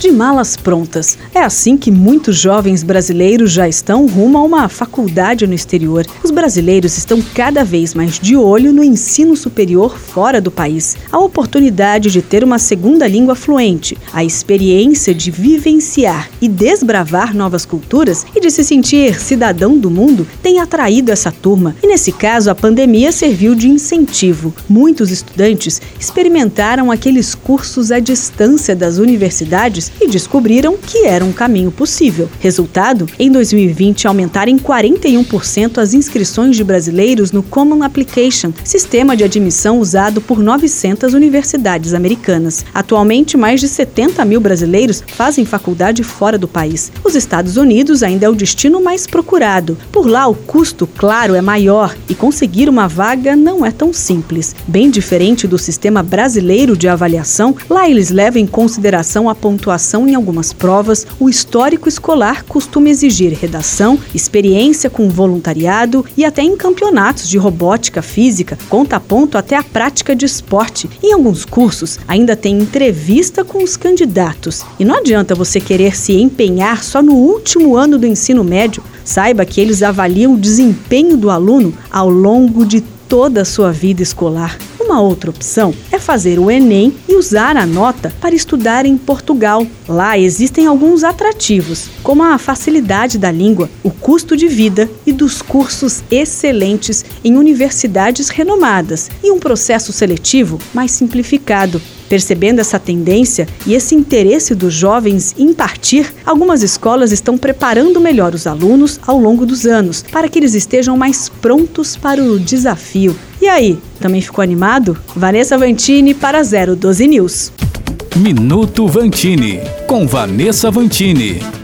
de malas prontas. É assim que muitos jovens brasileiros já estão rumo a uma faculdade no exterior. Os brasileiros estão cada vez mais de olho no ensino superior fora do país. A oportunidade de ter uma segunda língua fluente, a experiência de vivenciar e desbravar novas culturas e de se sentir cidadão do mundo tem atraído essa turma. E nesse caso, a pandemia serviu de incentivo. Muitos estudantes experimentaram aqueles cursos à distância das universidades e descobriram que era um caminho possível. Resultado: em 2020 aumentaram em 41% as inscrições de brasileiros no Common Application, sistema de admissão usado por 900 universidades americanas. Atualmente, mais de 70 mil brasileiros fazem faculdade fora do país. Os Estados Unidos ainda é o destino mais procurado. Por lá, o custo, claro, é maior e conseguir uma vaga não é tão simples. Bem diferente do sistema brasileiro de avaliação, lá eles levam em consideração a pontuação em algumas provas, o histórico escolar costuma exigir redação, experiência com voluntariado e até em campeonatos de robótica física, conta ponto até a prática de esporte. Em alguns cursos, ainda tem entrevista com os candidatos. E não adianta você querer se empenhar só no último ano do ensino médio. Saiba que eles avaliam o desempenho do aluno ao longo de toda a sua vida escolar. Uma outra opção é fazer o Enem e usar a nota para estudar em Portugal. Lá existem alguns atrativos, como a facilidade da língua, o custo de vida e dos cursos excelentes em universidades renomadas e um processo seletivo mais simplificado. Percebendo essa tendência e esse interesse dos jovens em partir, algumas escolas estão preparando melhor os alunos ao longo dos anos, para que eles estejam mais prontos para o desafio. E aí, também ficou animado? Vanessa Vantini para 012 News. Minuto Vantini, com Vanessa Vantini.